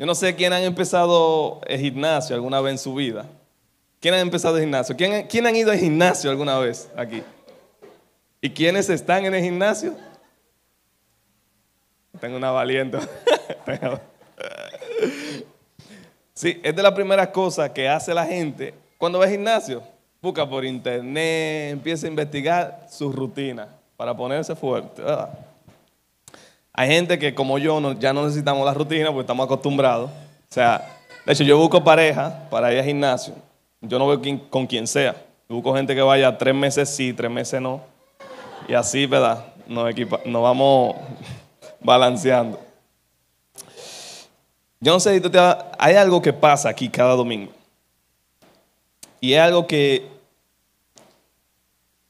Yo no sé quién han empezado el gimnasio alguna vez en su vida. ¿Quién ha empezado el gimnasio? ¿Quién, ¿Quién han ido al gimnasio alguna vez aquí? ¿Y quiénes están en el gimnasio? Tengo una valiente. sí, es de las primeras cosas que hace la gente cuando va al gimnasio. Busca por internet, empieza a investigar su rutina para ponerse fuerte. Hay gente que como yo ya no necesitamos la rutina porque estamos acostumbrados. O sea, de hecho yo busco pareja para ir al gimnasio. Yo no veo con quien sea. busco gente que vaya tres meses sí, tres meses no. Y así, ¿verdad? Nos, nos vamos balanceando. Yo no sé. Hay algo que pasa aquí cada domingo. Y es algo que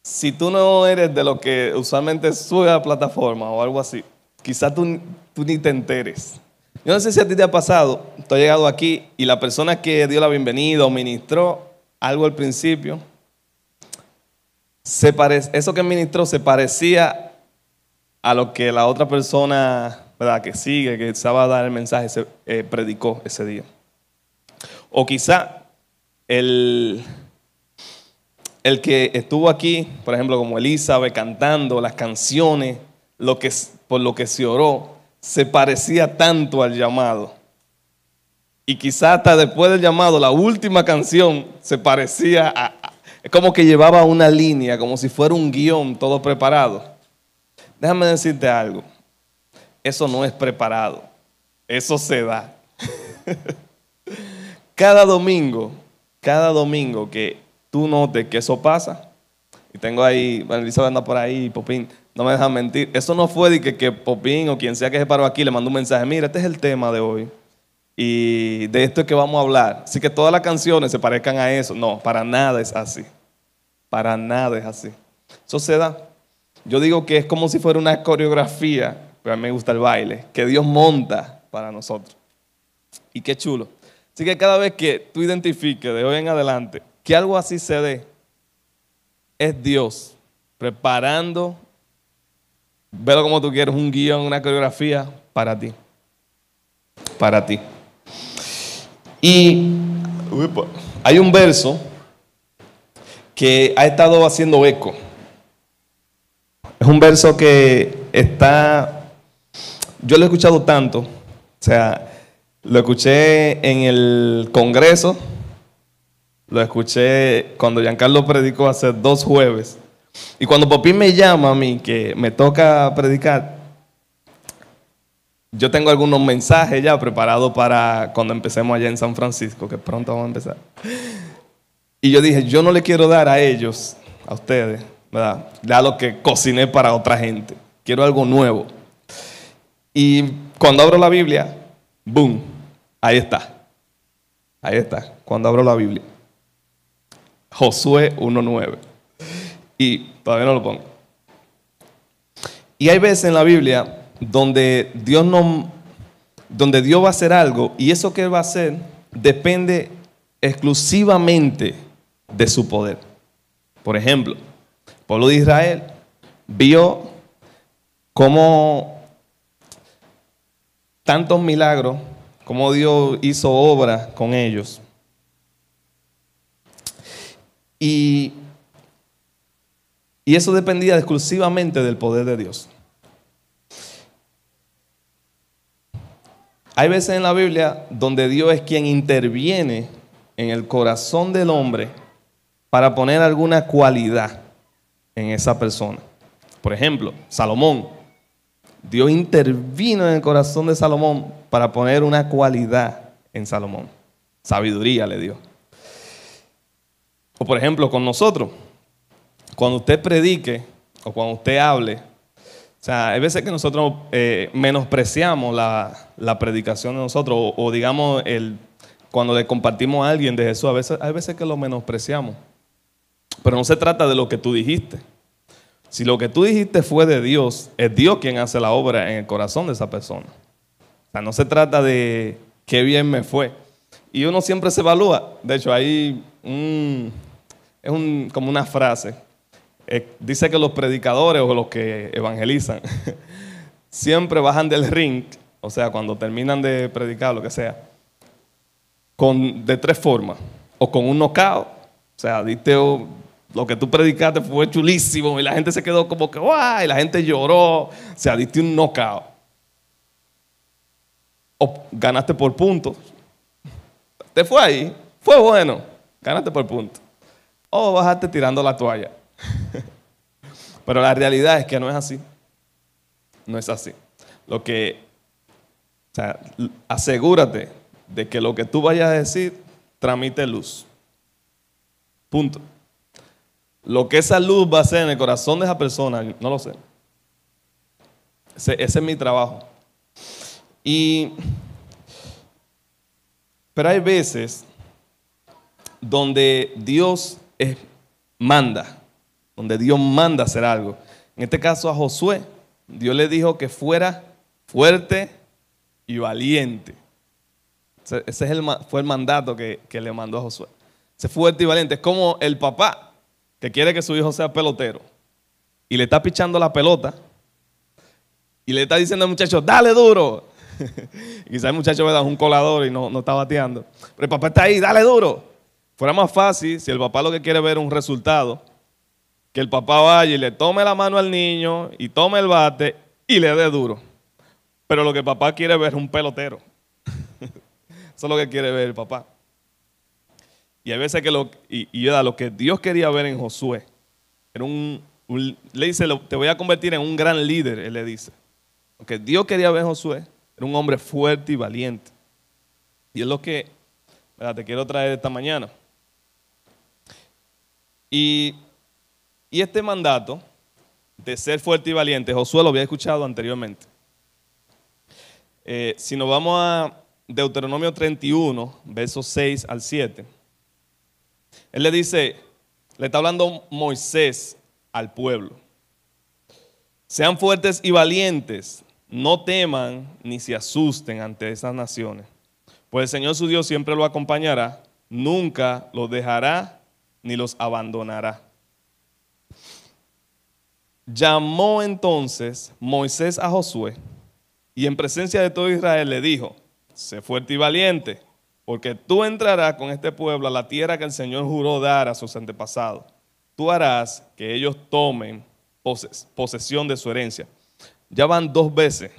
si tú no eres de lo que usualmente sube a la plataforma o algo así, quizás tú, ni te enteres. Yo no sé si a ti te ha pasado, tú has llegado aquí y la persona que dio la bienvenida o ministró algo al principio, se eso que ministró se parecía a lo que la otra persona ¿verdad? que sigue, que sabe dar el mensaje, se, eh, predicó ese día. O quizá el, el que estuvo aquí, por ejemplo, como Elizabeth cantando las canciones, lo que, por lo que se oró, se parecía tanto al llamado. Y quizá hasta después del llamado, la última canción se parecía a, es como que llevaba una línea, como si fuera un guion todo preparado. Déjame decirte algo. Eso no es preparado. Eso se da. cada domingo, cada domingo que tú notes que eso pasa, y tengo ahí, Elizabeth anda por ahí, Popín, no me dejan mentir. Eso no fue de que, que Popín o quien sea que se paró aquí le mandó un mensaje, mira, este es el tema de hoy. Y de esto es que vamos a hablar. Así que todas las canciones se parezcan a eso. No, para nada es así. Para nada es así. Eso se da. Yo digo que es como si fuera una coreografía, pero a mí me gusta el baile, que Dios monta para nosotros. Y qué chulo. Así que cada vez que tú identifiques de hoy en adelante que algo así se dé, es Dios preparando, velo como tú quieres, un guion, una coreografía para ti. Para ti. Y hay un verso que ha estado haciendo eco. Es un verso que está, yo lo he escuchado tanto, o sea, lo escuché en el Congreso, lo escuché cuando Giancarlo predicó hace dos jueves. Y cuando Popín me llama a mí, que me toca predicar, yo tengo algunos mensajes ya preparados para cuando empecemos allá en San Francisco, que pronto vamos a empezar. Y yo dije, yo no le quiero dar a ellos, a ustedes, ¿verdad? Ya lo que cociné para otra gente. Quiero algo nuevo. Y cuando abro la Biblia, ¡boom! Ahí está. Ahí está, cuando abro la Biblia. Josué 1.9. Y todavía no lo pongo. Y hay veces en la Biblia donde Dios no, donde Dios va a hacer algo y eso que va a hacer depende exclusivamente de su poder. Por ejemplo, el pueblo de Israel vio cómo tantos milagros, cómo Dios hizo obra con ellos. Y, y eso dependía exclusivamente del poder de Dios. Hay veces en la Biblia donde Dios es quien interviene en el corazón del hombre para poner alguna cualidad en esa persona. Por ejemplo, Salomón. Dios intervino en el corazón de Salomón para poner una cualidad en Salomón. Sabiduría le dio. O por ejemplo, con nosotros. Cuando usted predique o cuando usted hable, o sea, hay veces que nosotros eh, menospreciamos la, predicación de nosotros, o, digamos, el, cuando le compartimos a alguien de Jesús, a veces, hay veces que lo menospreciamos. Pero no se trata de lo que tú dijiste. Si lo que tú dijiste fue de Dios, es Dios quien hace la obra en el corazón de esa persona. O sea, no se trata de qué bien me fue. Y uno siempre se evalúa. De hecho, hay un, es un, como una frase eh, dice que los predicadores o los que evangelizan siempre bajan del ring o sea, cuando terminan de predicar, lo que sea, con, de tres formas. O con un knockout, o sea, diste lo que tú predicaste fue chulísimo y la gente se quedó como que ¡guay! Y la gente lloró, o sea, diste un knockout. O ganaste por puntos. Te fue ahí, fue bueno, ganaste por puntos. O bajaste tirando la toalla. Pero la realidad es que no es así. No es así. Lo que, o sea, asegúrate de que lo que tú vayas a decir tramite luz. Punto. Lo que esa luz va a hacer en el corazón de esa persona, no lo sé. Ese, es mi trabajo. Y, pero hay veces donde Dios manda donde Dios manda hacer algo. En este caso a Josué, Dios le dijo que fuera fuerte y valiente. Ese, es el, fue el mandato que, le mandó a Josué. Ser fuerte y valiente. Es como el papá que quiere que su hijo sea pelotero y le está pichando la pelota y le está diciendo al muchacho, dale duro. quizás el muchacho me da un colador y no, no está bateando. Pero el papá está ahí, dale duro. Fuera más fácil si el papá lo que quiere ver es un resultado que el papá vaya y le tome la mano al niño y tome el bate y le dé duro. Pero lo que papá quiere ver es un pelotero. Eso es lo que quiere ver el papá. Y hay veces que lo, y, y lo que Dios quería ver en Josué, era un, le dice, te voy a convertir en un gran líder, él le dice. Lo que Dios quería ver en Josué, era un hombre fuerte y valiente. Y es lo que te quiero traer esta mañana. Y y este mandato de ser fuerte y valiente, Josué lo había escuchado anteriormente. Eh, si nos vamos a Deuteronomio 31, versos 6 al 7, él le dice, le está hablando Moisés al pueblo. Sean fuertes y valientes, no teman ni se asusten ante esas naciones, pues el Señor su Dios siempre lo acompañará, nunca los dejará ni los abandonará. Llamó entonces Moisés a Josué y en presencia de todo Israel le dijo, sé fuerte y valiente, porque tú entrarás con este pueblo a la tierra que el Señor juró dar a sus antepasados. Tú harás que ellos tomen posesión de su herencia. Ya van dos veces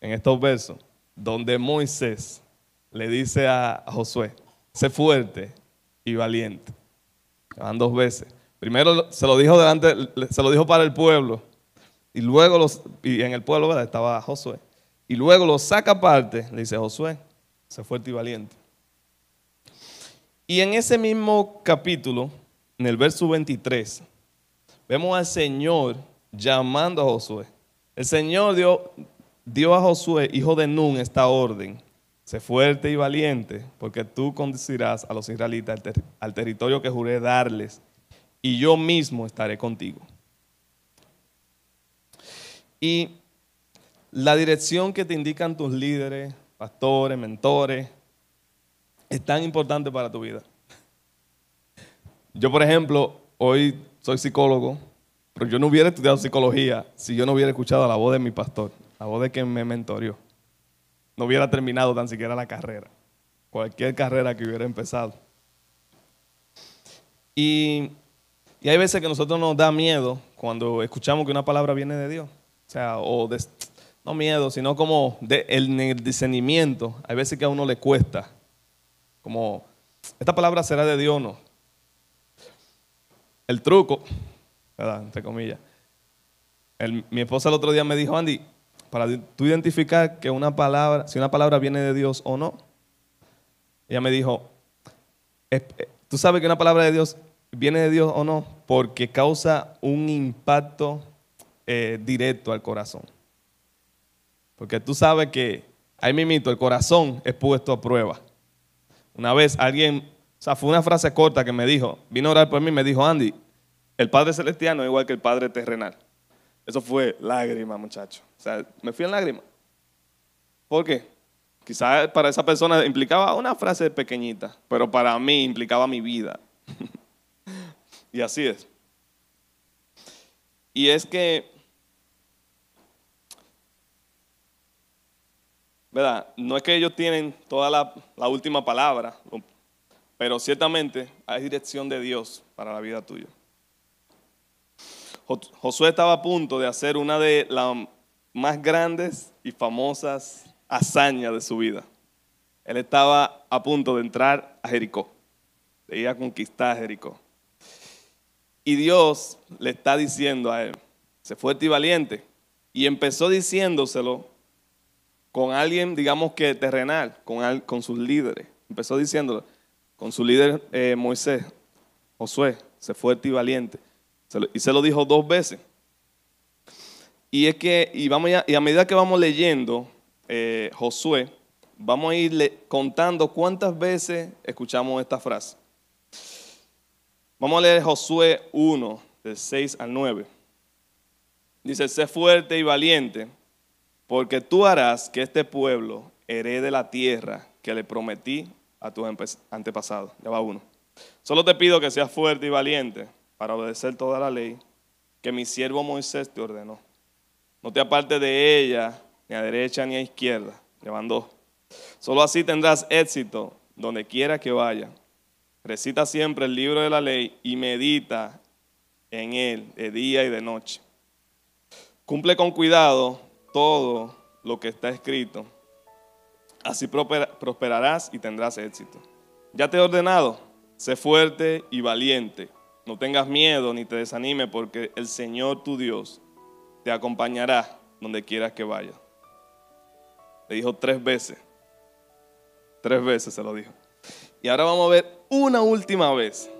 en estos versos donde Moisés le dice a Josué, sé fuerte y valiente. Van dos veces. Primero se lo dijo delante, se lo dijo para el pueblo. Y luego los, y en el pueblo estaba Josué. Y luego lo saca aparte, le dice Josué, sé fuerte y valiente. Y en ese mismo capítulo, en el verso 23, vemos al Señor llamando a Josué. El Señor dio, dio a Josué, hijo de Nun, esta orden. Sé fuerte y valiente, porque tú conducirás a los israelitas al territorio que juré darles y yo mismo estaré contigo. Y la dirección que te indican tus líderes, pastores, mentores, es tan importante para tu vida. Yo, por ejemplo, hoy soy psicólogo, pero yo no hubiera estudiado psicología si yo no hubiera escuchado la voz de mi pastor, la voz de quien me mentorió. No hubiera terminado tan siquiera la carrera, cualquier carrera que hubiera empezado. Y y hay veces que nosotros nos da miedo cuando escuchamos que una palabra viene de Dios. O sea, o no miedo, sino como de, el, discernimiento. Hay veces que a uno le cuesta. Como, ¿esta palabra será de Dios o no? El truco, ¿verdad? Entre comillas. mi esposa el otro día me dijo, Andy, para tú identificar que una palabra, si una palabra viene de Dios o no, ella me dijo, tú sabes que una palabra de Dios viene de Dios o no, porque causa un impacto eh, directo al corazón. Porque tú sabes que ahí mismo el corazón es puesto a prueba. Una vez alguien, o sea, fue una frase corta que me dijo, vino a orar por mí me dijo, Andy, el Padre Celestiano es igual que el Padre terrenal. Eso fue lágrima, muchacho. O sea, me fui en lágrima. ¿Por qué? Quizás para esa persona implicaba una frase pequeñita, pero para mí implicaba mi vida. Y así es. Y es que ¿verdad? No es que ellos tienen toda la, última palabra, pero ciertamente hay dirección de Dios para la vida tuya. Josué estaba a punto de hacer una de las más grandes y famosas hazañas de su vida. Él estaba a punto de entrar a Jericó, de ir a conquistar Jericó. Y Dios le está diciendo a él, sé fuerte y valiente. Y empezó diciéndoselo con alguien, digamos que terrenal, con, con sus líderes. Empezó diciéndolo con su líder eh, Moisés, Josué, sé fuerte y valiente y se lo dijo dos veces. Y es que, y, vamos y a medida que vamos leyendo eh, Josué, vamos a ir contando cuántas veces escuchamos esta frase. Vamos a leer Josué 1, del 6 al 9. Dice, sé fuerte y valiente, porque tú harás que este pueblo herede la tierra que le prometí a tus antepasados. Ya va uno. Solo te pido que seas fuerte y valiente para obedecer toda la ley que mi siervo Moisés te ordenó. No te apartes de ella, ni a derecha ni a izquierda. Llevan dos. Solo así tendrás éxito donde quiera que vaya. Recita siempre el libro de la ley y medita en él de día y de noche. Cumple con cuidado todo lo que está escrito. Así prosperarás y tendrás éxito. Ya te he ordenado, sé fuerte y valiente. No tengas miedo ni te desanime porque el Señor tu Dios te acompañará donde quieras que vayas. Le dijo tres veces. Tres veces se lo dijo. Y ahora vamos a ver una última vez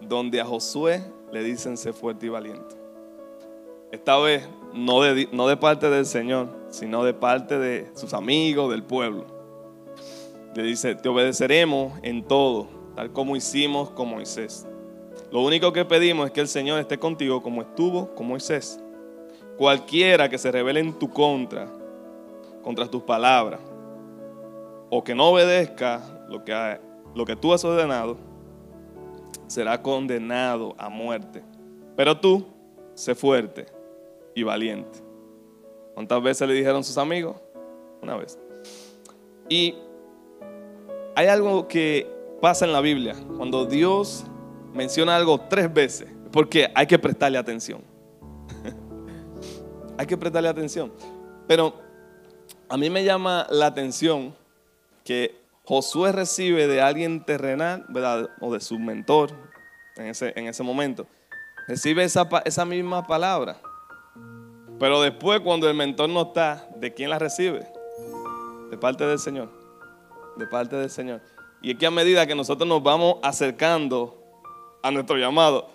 donde a Josué le dicen sé fuerte y valiente. Esta vez no de, no de parte del Señor, sino de parte de sus amigos, del pueblo. Le dice, te obedeceremos en todo, tal como hicimos con Moisés. Lo único que pedimos es que el Señor esté contigo como estuvo con Moisés. Cualquiera que se revele en tu contra, contra tus palabras, o que no obedezca lo que, lo que tú has ordenado, será condenado a muerte. Pero tú, sé fuerte y valiente. ¿Cuántas veces le dijeron sus amigos? Una vez. Y hay algo que pasa en la Biblia. Cuando Dios menciona algo tres veces, porque hay que prestarle atención. hay que prestarle atención. Pero a mí me llama la atención que Josué recibe de alguien terrenal, ¿verdad? O de su mentor en ese, en ese momento. Recibe esa, esa misma palabra. Pero después, cuando el mentor no está, ¿de quién la recibe? De parte del Señor. De parte del Señor. Y es que a medida que nosotros nos vamos acercando a nuestro llamado,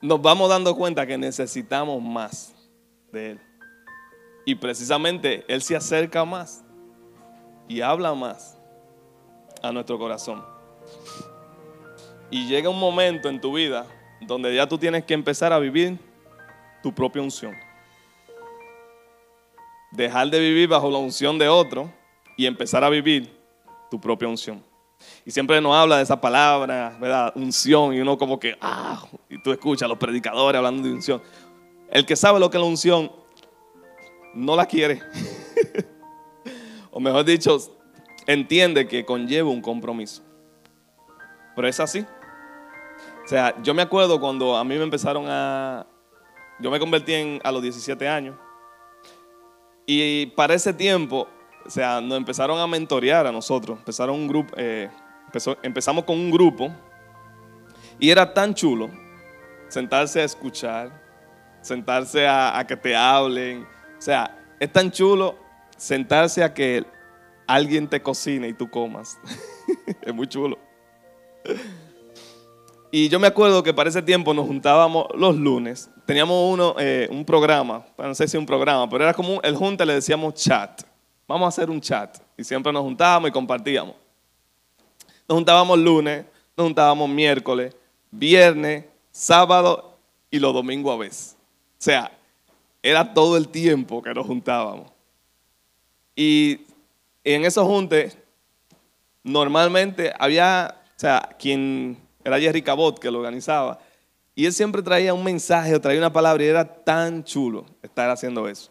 nos vamos dando cuenta que necesitamos más de Él. Y precisamente Él se acerca más y habla más a nuestro corazón. Y llega un momento en tu vida donde ya tú tienes que empezar a vivir tu propia unción. Dejar de vivir bajo la unción de otro y empezar a vivir tu propia unción. Y siempre nos habla de esa palabra, ¿verdad? Unción. Y uno como que, ah, y tú escuchas a los predicadores hablando de unción. El que sabe lo que es la unción, no la quiere. o mejor dicho, entiende que conlleva un compromiso. Pero es así. O sea, yo me acuerdo cuando a mí me empezaron a... Yo me convertí en, a los 17 años. Y para ese tiempo, o sea, nos empezaron a mentorear a nosotros. Empezaron un grupo, eh, empezamos con un grupo y era tan chulo sentarse a escuchar, sentarse a, que te hablen. O sea, es tan chulo sentarse a que alguien te cocine y tú comas. es muy chulo. Y yo me acuerdo que para ese tiempo nos juntábamos los lunes. Teníamos uno, eh, un programa, no sé si un programa, pero era como el junte le decíamos chat. Vamos a hacer un chat. Y siempre nos juntábamos y compartíamos. Nos juntábamos lunes, nos juntábamos miércoles, viernes, sábado y los domingos a veces. O sea, era todo el tiempo que nos juntábamos. Y en esos juntes, normalmente había, o sea, quien era Jerry Cabot que lo organizaba, y él siempre traía un mensaje o traía una palabra y era tan chulo estar haciendo eso.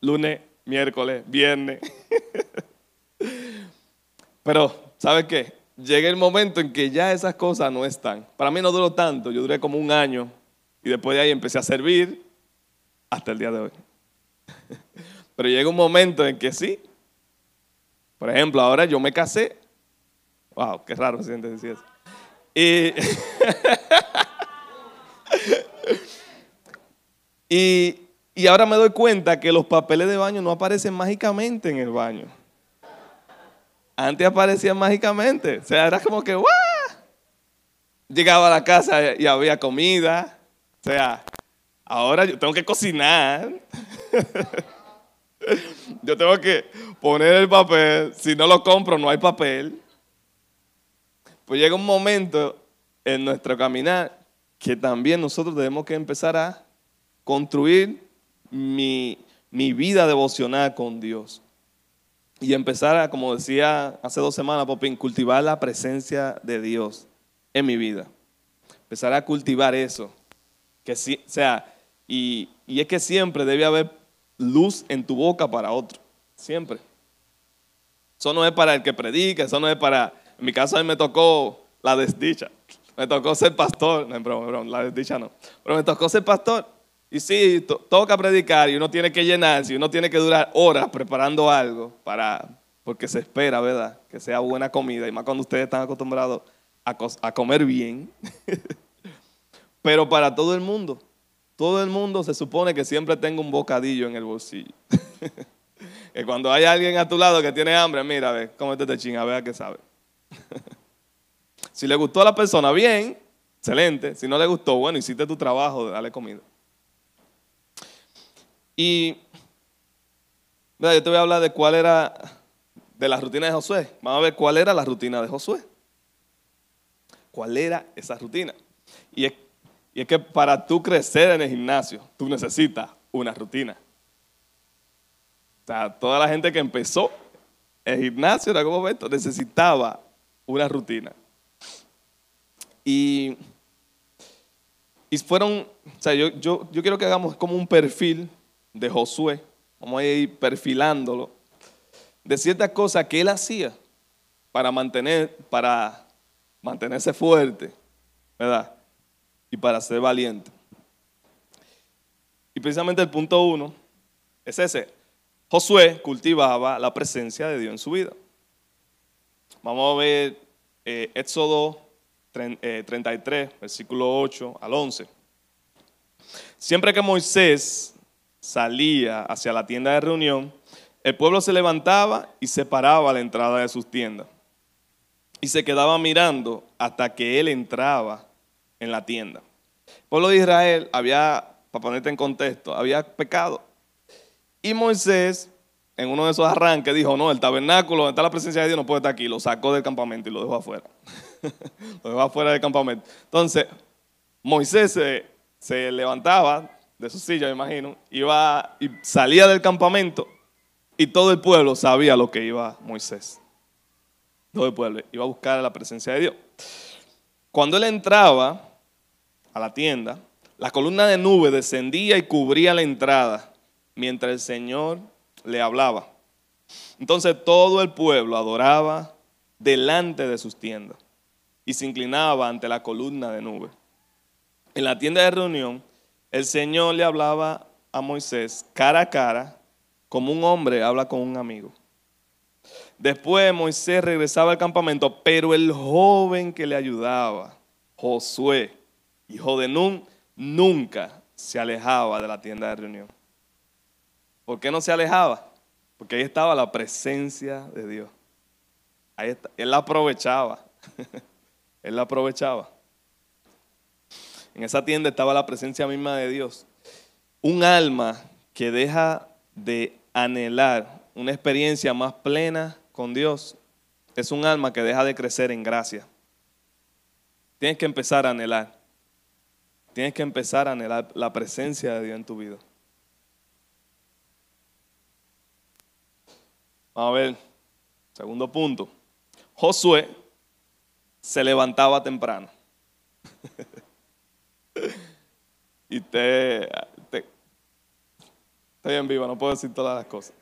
Lunes, miércoles, viernes. Pero, ¿sabe qué? Llega el momento en que ya esas cosas no están. Para mí no duró tanto, yo duré como un año y después de ahí empecé a servir hasta el día de hoy. Pero llega un momento en que sí. Por ejemplo, ahora yo me casé. Wow, qué raro se siente decir eso. Y, y, ahora me doy cuenta que los papeles de baño no aparecen mágicamente en el baño. Antes aparecían mágicamente. O sea, era como que, ¡guau! Llegaba a la casa y había comida. O sea, ahora yo tengo que cocinar. yo tengo que poner el papel. Si no lo compro, no hay papel. Pues llega un momento en nuestro caminar que también nosotros debemos que empezar a construir mi, vida devocional con Dios. Y empezar a, como decía hace dos semanas, Popín, cultivar la presencia de Dios en mi vida. Empezar a cultivar eso. Que sí, sea, y, y es que siempre debe haber luz en tu boca para otro. Siempre. Eso no es para el que predica, eso no es para... En mi caso a mí me tocó la desdicha. Me tocó ser pastor. No, broma, la desdicha no. Pero me tocó ser pastor. Y sí, toca predicar y uno tiene que llenarse y uno tiene que durar horas preparando algo para, porque se espera, ¿verdad? Que sea buena comida y más cuando ustedes están acostumbrados a comer bien. Pero para todo el mundo, todo el mundo se supone que siempre tenga un bocadillo en el bolsillo. que cuando hay alguien a tu lado que tiene hambre, mira, ve, cómete este chinga, vea qué sabe. si le gustó a la persona, bien, excelente. Si no le gustó, bueno, hiciste tu trabajo de darle comida. Y yo te voy a hablar de cuál era, de la rutina de Josué. Vamos a ver cuál era la rutina de Josué. ¿Cuál era esa rutina? Y es, y es que para tú crecer en el gimnasio, tú necesitas una rutina. O sea, toda la gente que empezó el gimnasio en algún momento necesitaba una rutina. Y, y fueron, o sea, yo, yo, yo quiero que hagamos como un perfil de Josué, vamos a ir perfilándolo, de ciertas cosas que él hacía para, mantener, para mantenerse fuerte, ¿verdad? Para ser valiente. Y precisamente el punto uno es ese. Josué cultivaba la presencia de Dios en su vida. Vamos a ver eh, Éxodo 33, eh, versículo 8 al 11. Siempre que Moisés salía hacia la tienda de reunión, el pueblo se levantaba y se paraba a la entrada de sus tiendas. Y se quedaba mirando hasta que él entraba en la tienda. El pueblo de Israel había, para ponerte en contexto, había pecado. Y Moisés, en uno de esos arranques, dijo, no, el tabernáculo donde está la presencia de Dios no puede estar aquí. Lo sacó del campamento y lo dejó afuera. lo dejó afuera del campamento. Entonces, Moisés se, levantaba de su silla, me imagino, iba y salía del campamento y todo el pueblo sabía lo que iba Moisés. Todo el pueblo iba a buscar la presencia de Dios. Cuando él entraba a la tienda, la columna de nube descendía y cubría la entrada mientras el Señor le hablaba. Entonces todo el pueblo adoraba delante de sus tiendas y se inclinaba ante la columna de nube. En la tienda de reunión el Señor le hablaba a Moisés cara a cara, como un hombre habla con un amigo. Después Moisés regresaba al campamento, pero el joven que le ayudaba, Josué, hijo de Nun, nunca se alejaba de la tienda de reunión. ¿Por qué no se alejaba? Porque ahí estaba la presencia de Dios. Ahí. Él la aprovechaba. Él la aprovechaba. En esa tienda estaba la presencia misma de Dios. Un alma que deja de anhelar una experiencia más plena con Dios es un alma que deja de crecer en gracia. Tienes que empezar a anhelar. Tienes que empezar a anhelar la presencia de Dios en tu vida. Vamos a ver, segundo punto. Josué se levantaba temprano. y te, estoy en vivo, no puedo decir todas las cosas.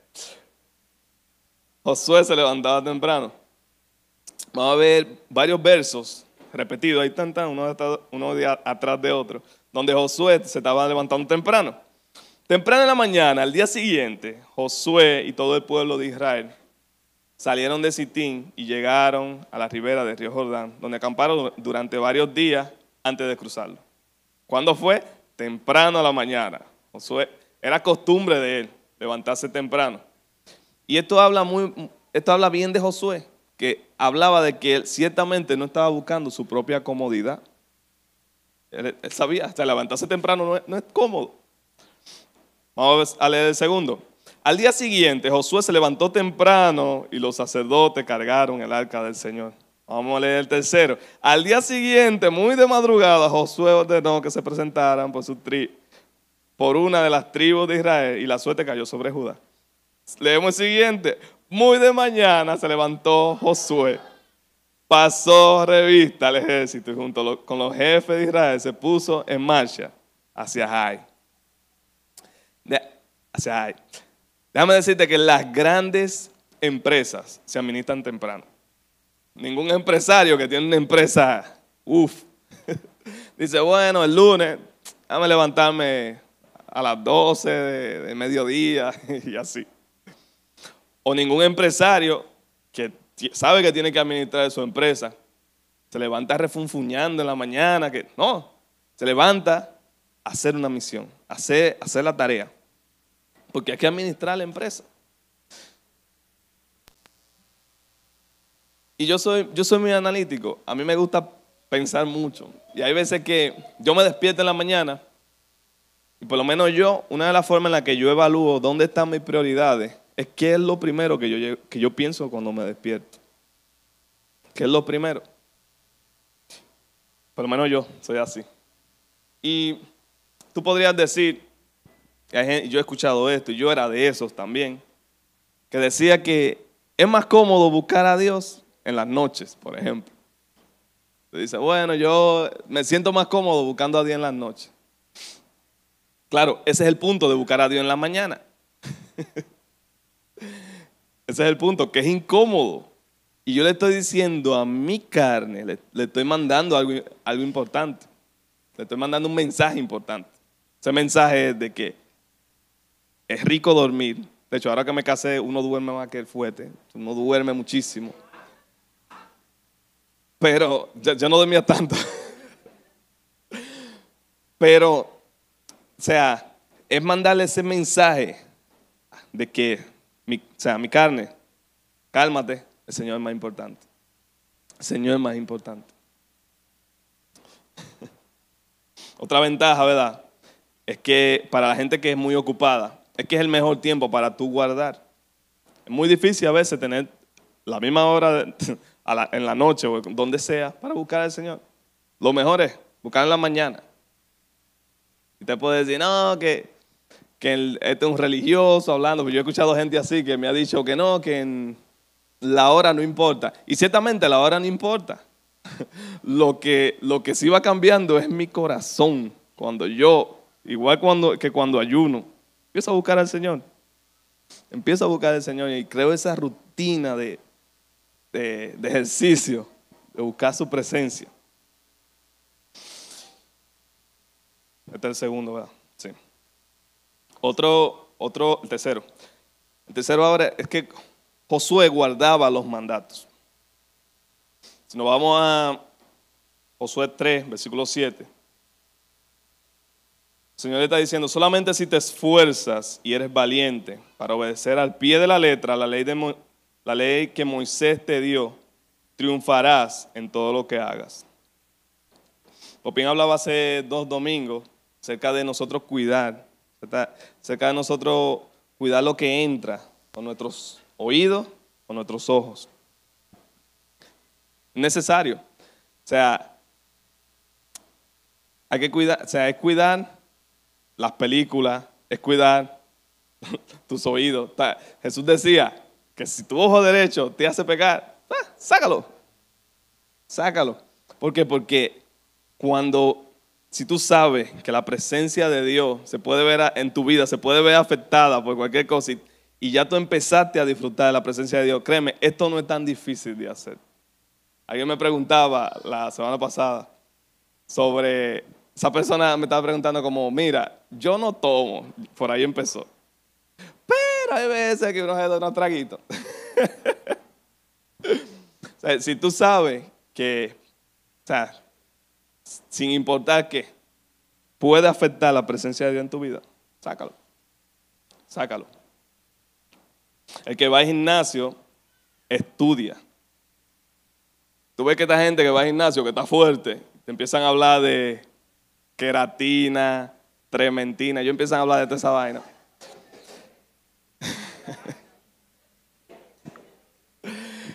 Josué se levantaba temprano. Vamos a ver varios versos repetidos, ahí están, uno, uno atrás de otro, donde Josué se estaba levantando temprano. Temprano en la mañana, al día siguiente, Josué y todo el pueblo de Israel salieron de Sitín y llegaron a la ribera del río Jordán, donde acamparon durante varios días antes de cruzarlo. ¿Cuándo fue? Temprano a la mañana. Josué, era costumbre de él levantarse temprano. Y esto habla, muy, esto habla bien de Josué, que hablaba de que él ciertamente no estaba buscando su propia comodidad. Él, sabía, hasta levantarse temprano no es, no es cómodo. Vamos a leer el segundo. Al día siguiente, Josué se levantó temprano y los sacerdotes cargaron el arca del Señor. Vamos a leer el tercero. Al día siguiente, muy de madrugada, Josué ordenó que se presentaran por, su tri por una de las tribus de Israel y la suerte cayó sobre Judá. Leemos el siguiente. Muy de mañana se levantó Josué, pasó revista al ejército y junto con los jefes de Israel se puso en marcha hacia Jai. hacia Jai. Déjame decirte que las grandes empresas se administran temprano. Ningún empresario que tiene una empresa, uff, dice, bueno, el lunes, déjame levantarme a las 12 de, mediodía y así. O ningún empresario que sabe que tiene que administrar su empresa, se levanta refunfuñando en la mañana, que no, se levanta a hacer una misión, a hacer, hacer la tarea. Porque hay que administrar la empresa. Y yo soy, yo soy muy analítico. A mí me gusta pensar mucho. Y hay veces que yo me despierto en la mañana y por lo menos yo, una de las formas en las que yo evalúo dónde están mis prioridades es qué es lo primero que yo, que yo pienso cuando me despierto. ¿Qué es lo primero? Por lo menos yo soy así. Y tú podrías decir, yo he escuchado esto y yo era de esos también, que decía que es más cómodo buscar a Dios en las noches, por ejemplo. dice, bueno, yo me siento más cómodo buscando a Dios en las noches. Claro, ese es el punto de buscar a Dios en la mañana. ese es el punto, que es incómodo. Y yo le estoy diciendo a mi carne, le, estoy mandando algo, algo importante. Le estoy mandando un mensaje importante. Ese mensaje es de que es rico dormir. De hecho, ahora que me casé, uno duerme más que el fuerte. Uno duerme muchísimo. Pero yo, no dormía tanto. Pero, o sea, es mandarle ese mensaje de que, mi, o sea, mi carne, cálmate, el Señor es más importante. El Señor es más importante. Otra ventaja, ¿verdad? Es que para la gente que es muy ocupada, es que es el mejor tiempo para tú guardar. Es muy difícil a veces tener la misma hora en la noche o donde sea para buscar al Señor. Lo mejor es buscar en la mañana. Y te puede decir, no, que, que este es un religioso hablando. Yo he escuchado gente así que me ha dicho que no, que la hora no importa. Y ciertamente la hora no importa. lo, que, lo que sí va cambiando es mi corazón. Cuando yo, igual cuando, que cuando ayuno, empiezo a buscar al Señor. Empiezo a buscar al Señor y creo esa rutina de, de, ejercicio, de buscar su presencia. Este es el segundo, ¿verdad? Otro, otro, el tercero. El tercero ahora es que Josué guardaba los mandatos. Si nos vamos a Josué 3, versículo 7. El Señor está diciendo, solamente si te esfuerzas y eres valiente para obedecer al pie de la letra la ley de, la ley que Moisés te dio, triunfarás en todo lo que hagas. Popín hablaba hace dos domingos acerca de nosotros cuidar, acerca de nosotros cuidar lo que entra con nuestros oídos, con nuestros ojos. Necesario. O sea, hay que cuidar, o sea, es cuidar las películas, es cuidar tus oídos. Jesús decía, que si tu ojo derecho te hace pecar, sácalo. Sácalo. ¿Por qué? Porque cuando, si tú sabes que la presencia de Dios se puede ver en tu vida, se puede ver afectada por cualquier cosa y ya tú empezaste a disfrutar de la presencia de Dios. Créeme, esto no es tan difícil de hacer. Alguien me preguntaba la semana pasada sobre, esa persona me estaba preguntando como, mira, yo no tomo, por ahí empezó. Pero hay veces que uno se da unos traguitos. o sea, si tú sabes que, o sea, sin importar que puede afectar la presencia de Dios en tu vida, sácalo. Sácalo. El que va al gimnasio estudia. Tú ves que esta gente que va al gimnasio, que está fuerte, te empiezan a hablar de queratina, trementina, yo empiezan a hablar de toda esa vaina.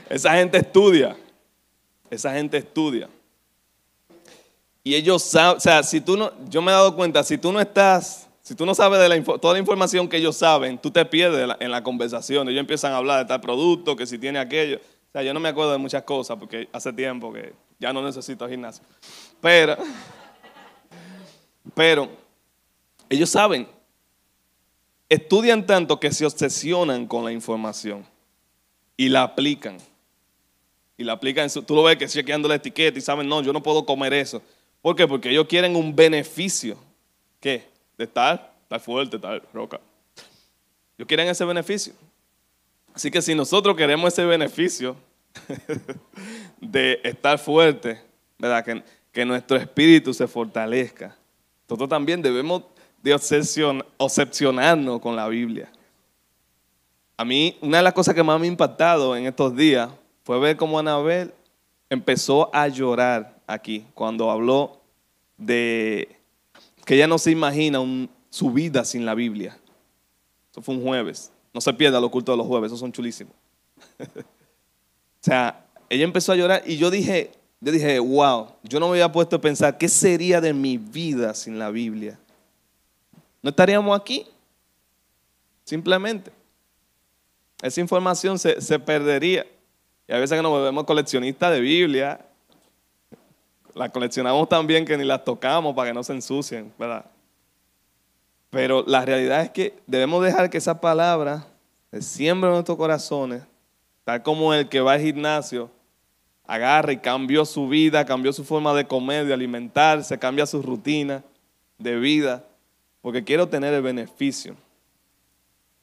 esa gente estudia, esa gente estudia. Y ellos saben, o sea, si tú no, yo me he dado cuenta, si tú no estás, si tú no sabes de toda la información que ellos saben, tú te pierdes en la conversación. Ellos empiezan a hablar de tal producto, que si tiene aquello. O sea, yo no me acuerdo de muchas cosas porque hace tiempo que ya no necesito gimnasio. Pero, pero, ellos saben, estudian tanto que se obsesionan con la información y la aplican. Y la aplican, tú lo ves que chequeando la etiqueta y saben, no, yo no puedo comer eso. ¿Por qué? Porque ellos quieren un beneficio. ¿Qué? De estar, estar fuerte, estar roca. Ellos quieren ese beneficio. Así que si nosotros queremos ese beneficio de estar fuerte, ¿verdad? Que, que nuestro espíritu se fortalezca, nosotros también debemos de obsesionarnos con la Biblia. A mí, una de las cosas que más me ha impactado en estos días fue ver cómo Anabel empezó a llorar aquí cuando habló de que ella no se imagina su vida sin la Biblia. Eso fue un jueves. No se pierda lo culto de los jueves, esos son chulísimos. o sea, ella empezó a llorar y yo dije, yo dije, wow, yo no me había puesto a pensar qué sería de mi vida sin la Biblia. No estaríamos aquí, simplemente. Esa información se, se perdería. Y a veces que nos volvemos coleccionistas de Biblia, la coleccionamos tan bien que ni las tocamos para que no se ensucien, ¿verdad? Pero la realidad es que debemos dejar que esa palabra se siembre en nuestros corazones, tal como el que va al gimnasio agarra y cambió su vida, cambió su forma de comer, de alimentarse, cambia su rutina de vida, porque quiero tener el beneficio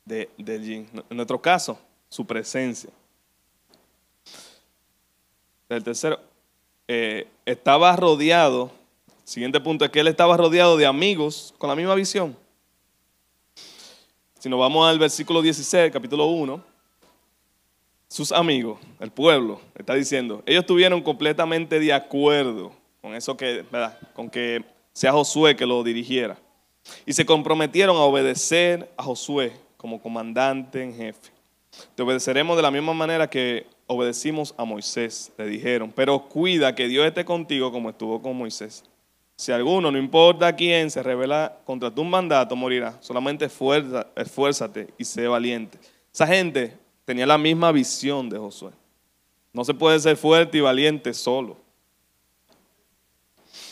de, del En nuestro caso, su presencia. El tercero, eh, estaba rodeado, siguiente punto es que él estaba rodeado de amigos con la misma visión. Si nos vamos al versículo 16, capítulo 1, sus amigos, el pueblo, está diciendo, ellos estuvieron completamente de acuerdo con eso que, ¿verdad? Con que sea Josué que lo dirigiera. Y se comprometieron a obedecer a Josué como comandante en jefe. Te obedeceremos de la misma manera que obedecimos a Moisés, le dijeron, pero cuida que Dios esté contigo como estuvo con Moisés. Si alguno, no importa quién, se revela contra tu mandato, morirá. Solamente esfuérzate y sé valiente. Esa gente tenía la misma visión de Josué. No se puede ser fuerte y valiente solo.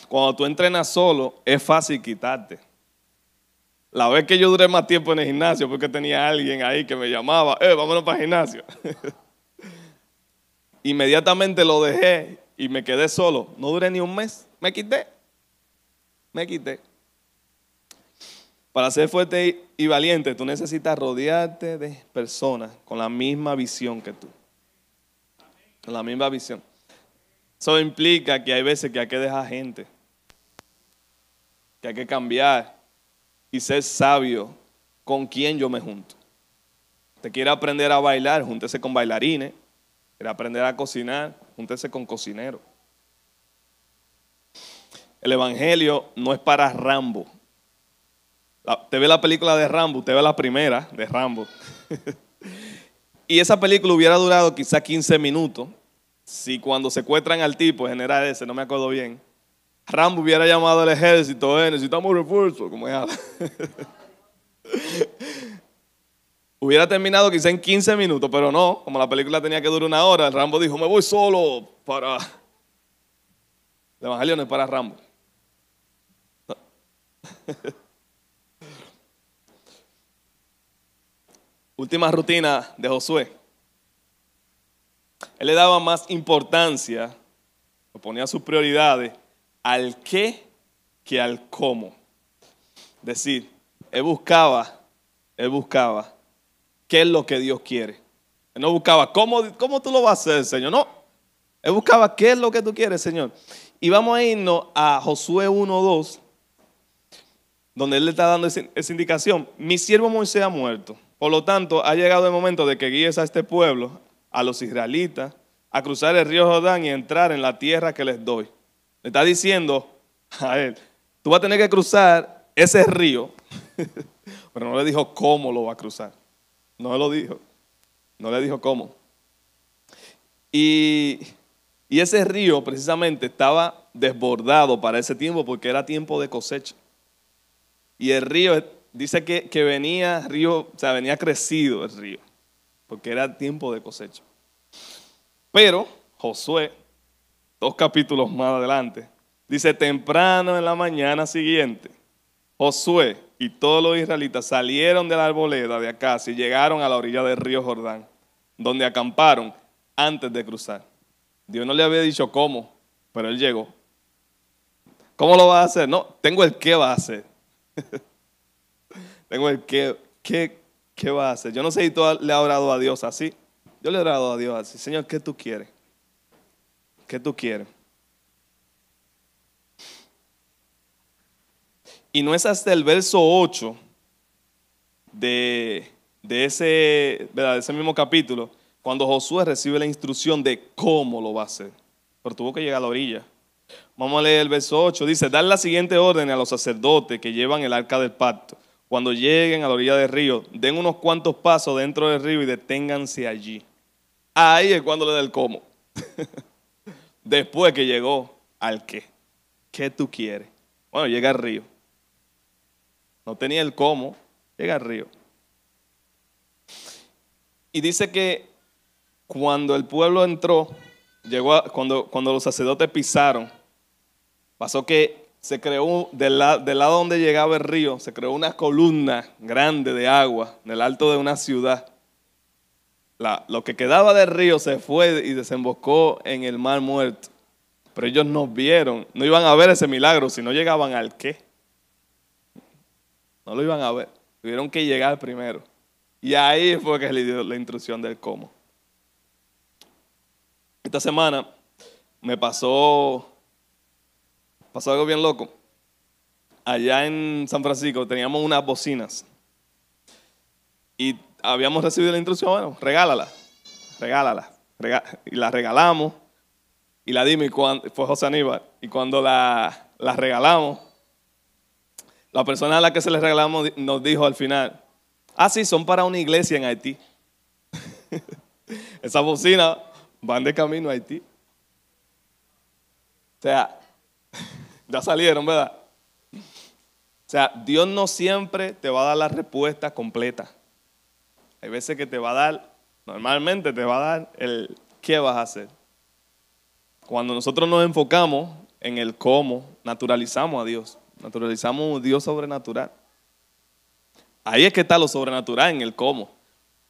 Cuando tú entrenas solo, es fácil quitarte. La vez que yo duré más tiempo en el gimnasio, porque tenía alguien ahí que me llamaba, eh, vámonos para el gimnasio. Inmediatamente lo dejé y me quedé solo. No duré ni un mes. Me quité. Me quité. Para ser fuerte y valiente, tú necesitas rodearte de personas con la misma visión que tú. Con la misma visión. Eso implica que hay veces que hay que dejar gente. Que hay que cambiar y ser sabio con quién yo me junto. Te quiere aprender a bailar, júntese con bailarines Quiere aprender a cocinar, júntese con cocinero. El Evangelio no es para Rambo. te ve la película de Rambo, te ve la primera de Rambo. y esa película hubiera durado quizá 15 minutos si cuando secuestran al tipo, general ese, no me acuerdo bien, Rambo hubiera llamado al ejército, eh, necesitamos refuerzo, como es. Hubiera terminado quizá en 15 minutos, pero no, como la película tenía que durar una hora, Rambo dijo, me voy solo para... El Evangelio no es para Rambo. última rutina de Josué, él le daba más importancia, ponía sus prioridades al qué que al cómo. Es decir, él buscaba, él buscaba qué es lo que Dios quiere. Él no buscaba cómo, cómo tú lo vas a hacer, Señor. No, él buscaba qué es lo que tú quieres, Señor. Y vamos a irnos a Josué 1.2, donde él le está dando esa indicación. Mi siervo Moisés ha muerto. Por lo tanto, ha llegado el momento de que guíes a este pueblo, a los israelitas, a cruzar el río Jordán y entrar en la tierra que les doy. Le está diciendo a él, tú vas a tener que cruzar ese río, pero no le dijo cómo lo va a cruzar. No lo dijo. No le dijo cómo. Y, ese río precisamente estaba desbordado para ese tiempo porque era tiempo de cosecha. Y el río dice que, que, venía río, o sea, venía crecido el río, porque era tiempo de cosecha. Pero Josué, dos capítulos más adelante, dice, temprano en la mañana siguiente, Josué y todos los israelitas salieron de la arboleda de acá y llegaron a la orilla del río Jordán, donde acamparon antes de cruzar. Dios no le había dicho cómo, pero él llegó. ¿Cómo lo va a hacer? No, tengo el qué va a hacer. tengo el qué, qué, qué va a hacer. Yo no sé si tú le has orado a Dios así. Yo le he orado a Dios así. Señor, ¿qué tú quieres? ¿Qué tú quieres? Y no es hasta el verso 8 de, ese, de ese mismo capítulo cuando Josué recibe la instrucción de cómo lo va a hacer. Pero tuvo que llegar a la orilla. Vamos a leer el verso 8. Dice, dar la siguiente orden a los sacerdotes que llevan el arca del pacto. Cuando lleguen a la orilla del río, den unos cuantos pasos dentro del río y deténganse allí. Ahí es cuando le da el cómo. Después que llegó al qué. ¿Qué tú quieres? Bueno, llega al río. No tenía el cómo, llega al río. Y dice que cuando el pueblo entró, llegó cuando, cuando los sacerdotes pisaron, pasó que se creó del, del, lado donde llegaba el río, se creó una columna grande de agua en el alto de una ciudad. lo que quedaba del río se fue y desembocó en el mar muerto. Pero ellos no vieron, no iban a ver ese milagro si no llegaban al qué. No lo iban a ver. Tuvieron que llegar primero. Y ahí fue que le dio la instrucción del cómo. Esta semana me pasó, pasó algo bien loco. Allá en San Francisco teníamos unas bocinas. Y habíamos recibido la instrucción, bueno, regálala, regálala. y la regalamos. Y la dimos, y fue José Aníbal. Y cuando la, la regalamos, la persona a la que se les regalamos nos dijo al final, ah, sí, son para una iglesia en Haití. Esas bocinas van de camino a Haití. O sea, ya salieron, ¿verdad? O sea, Dios no siempre te va a dar la respuesta completa. Hay veces que te va a dar, normalmente te va a dar el qué vas a hacer. Cuando nosotros nos enfocamos en el cómo, naturalizamos a Dios. Naturalizamos un Dios sobrenatural. Ahí es que está lo sobrenatural en el cómo.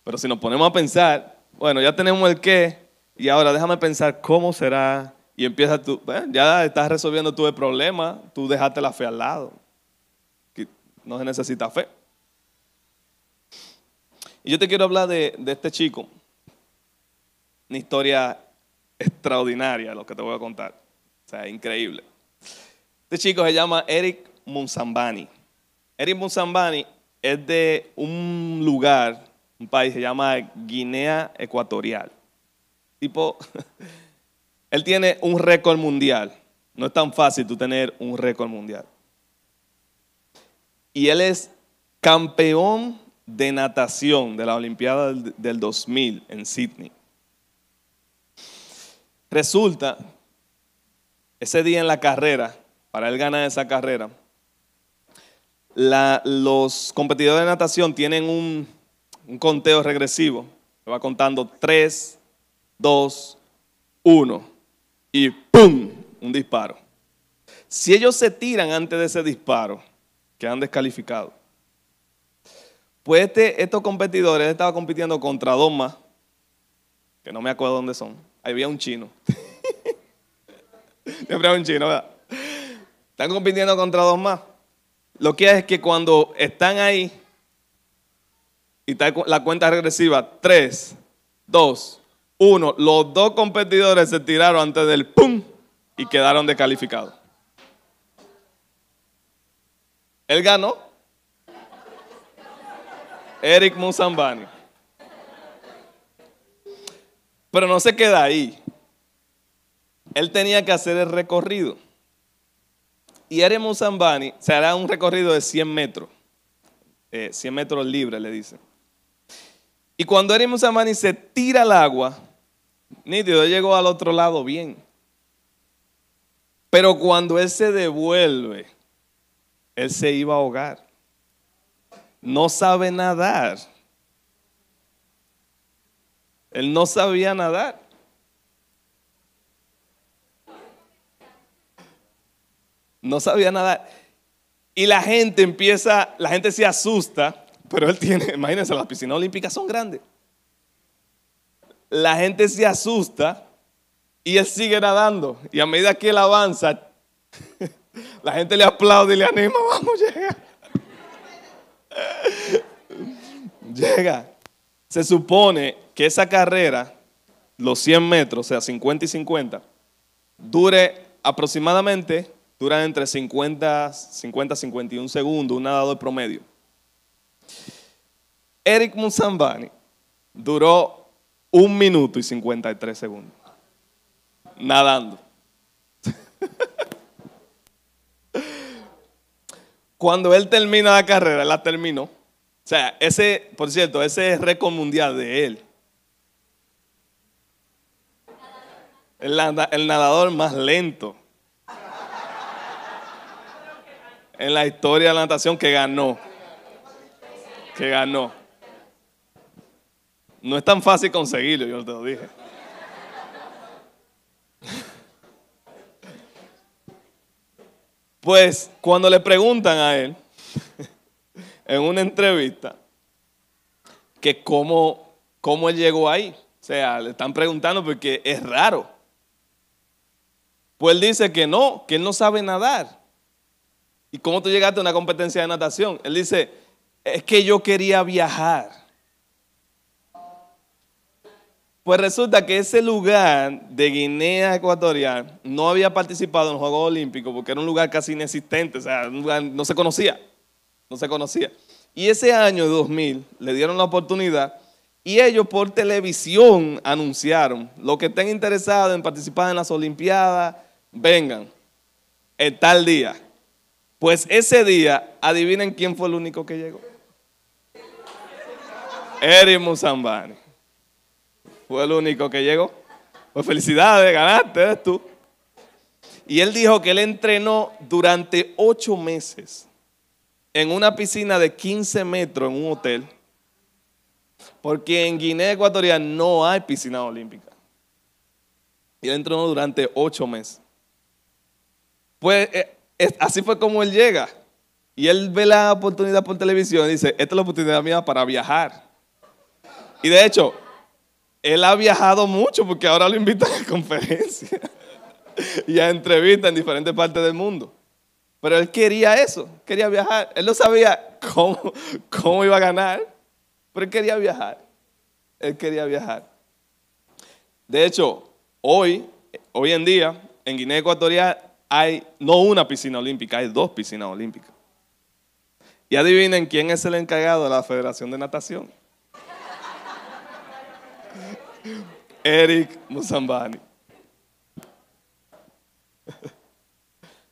Pero si nos ponemos a pensar, bueno, ya tenemos el qué, y ahora déjame pensar cómo será. Y empieza tú, ya estás resolviendo tú el problema, tú dejaste la fe al lado. No se necesita fe. Y yo te quiero hablar de, de este chico. Una historia extraordinaria, lo que te voy a contar. O sea, increíble. Este chico se llama Eric Munsambani. Eric Munsambani es de un lugar, un país se llama Guinea Ecuatorial. Tipo, él tiene un récord mundial. No es tan fácil tú tener un récord mundial. Y él es campeón de natación de la Olimpiada del 2000 en Sydney. Resulta, ese día en la carrera, para él ganar esa carrera, los competidores de natación tienen un, conteo regresivo. va contando 3, 2, 1 y ¡pum! Un disparo. Si ellos se tiran antes de ese disparo, quedan descalificados. Pues este, estos competidores, estaba compitiendo contra dos más, que no me acuerdo dónde son. Ahí había un chino. Siempre hay un chino, ¿verdad? Están compitiendo contra dos más. Lo que es que cuando están ahí y está la cuenta regresiva, 3, 2, 1, los dos competidores se tiraron antes del ¡pum! y quedaron descalificados. Él ganó. Eric Musambani. Pero no se queda ahí. Él tenía que hacer el recorrido. Y Eric Musambani se hará un recorrido de 100 metros. 100 eh, metros libres, le dicen. Y cuando Eric Musambani se tira al agua, nítido, llegó al otro lado bien. Pero cuando él se devuelve, él se iba a ahogar. No sabe nadar. Él no sabía nadar. No sabía nadar. Y la gente empieza, la gente se asusta, pero él tiene, imagínense, las piscinas olímpicas son grandes. La gente se asusta y él sigue nadando. Y a medida que él avanza, la gente le aplaude y le anima, vamos, llega. llega. Se supone que esa carrera, los 100 metros, o sea, 50 y 50, dure aproximadamente, duran entre 50, 50 51 segundos, un nadador promedio. Eric Musambani duró un minuto y 53 segundos nadando. Cuando él termina la carrera, la terminó. O sea, ese, por cierto, ese es récord mundial de él. El nadador más lento en la historia de la natación que ganó. Que ganó. No es tan fácil conseguirlo, yo te lo dije. Pues cuando le preguntan a él en una entrevista que cómo, cómo él llegó ahí, o sea, le están preguntando porque es raro. Pues él dice que no, que él no sabe nadar. ¿Y cómo tú llegaste a una competencia de natación? Él dice, es que yo quería viajar. Pues resulta que ese lugar de Guinea Ecuatorial no había participado en los Juegos Olímpicos porque era un lugar casi inexistente, o sea, no se conocía, no se conocía. Y ese año 2000 le dieron la oportunidad y ellos por televisión anunciaron, los que estén interesados en participar en las Olimpiadas, vengan, en tal día. Pues ese día, adivinen quién fue el único que llegó. Eri Musambani. Fue el único que llegó. Pues felicidades, ganaste, eres tú. Y él dijo que él entrenó durante ocho meses en una piscina de 15 metros en un hotel. Porque en Guinea Ecuatorial no hay piscina olímpica. Y él entrenó durante ocho meses. Pues eh, así fue como él llega. Y él ve la oportunidad por televisión y dice, esta es la oportunidad mía para viajar. Y de hecho, él ha viajado mucho porque ahora lo invitan a conferencias y a entrevistas en diferentes partes del mundo. Pero él quería eso, quería viajar. Él no sabía cómo, cómo iba a ganar, pero él quería viajar. Él quería viajar. De hecho, hoy, hoy en día, en Guinea Ecuatorial hay no una piscina olímpica, hay dos piscinas olímpicas. Y adivinen quién es el encargado de la Federación de Natación. Eric Musambani.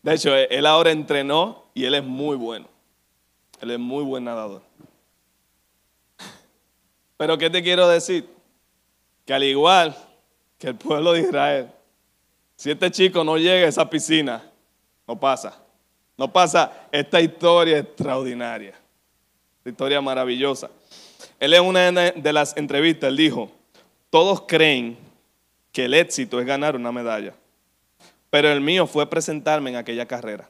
De hecho, él ahora entrenó y él es muy bueno. Él es muy buen nadador. Pero ¿qué te quiero decir? Que al igual que el pueblo de Israel, si este chico no llega a esa piscina, no pasa. No pasa esta historia extraordinaria, esta historia maravillosa. Él en una de las entrevistas, dijo, todos creen que el éxito es ganar una medalla, pero el mío fue presentarme en aquella carrera.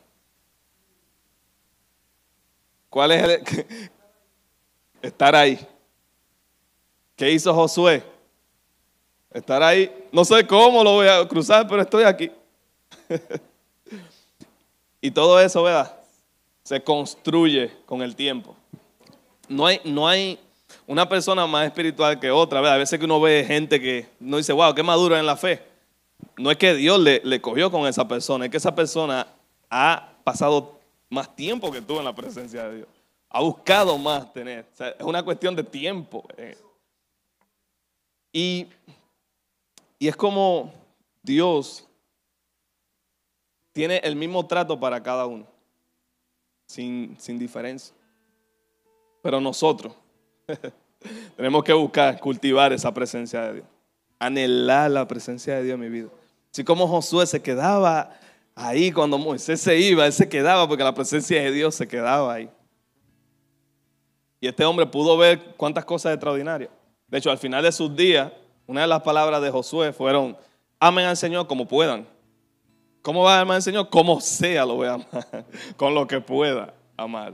¿Cuál es el, estar ahí. ¿Qué hizo Josué? Estar ahí. No sé cómo lo voy a cruzar, pero estoy aquí. y todo eso, ¿verdad? Se construye con el tiempo. No hay, no hay una persona más espiritual que otra. ¿verdad? A veces que uno ve gente que no dice, wow, qué maduro en la fe. No es que Dios le, le cogió con esa persona, es que esa persona ha pasado más tiempo que tú en la presencia de Dios. Ha buscado más tener. es una cuestión de tiempo. Eh. Y, y es como Dios tiene el mismo trato para cada uno, sin, sin diferencia. Pero nosotros tenemos que buscar, cultivar esa presencia de Dios, anhelar la presencia de Dios en mi vida. Así como Josué se quedaba ahí cuando Moisés se iba, él se quedaba porque la presencia de Dios se quedaba ahí. Y este hombre pudo ver cuántas cosas extraordinarias. De hecho, al final de sus días, una de las palabras de Josué fueron, amen al Señor como puedan. ¿Cómo va a amar al Señor? Como sea lo voy a amar, con lo que pueda amar.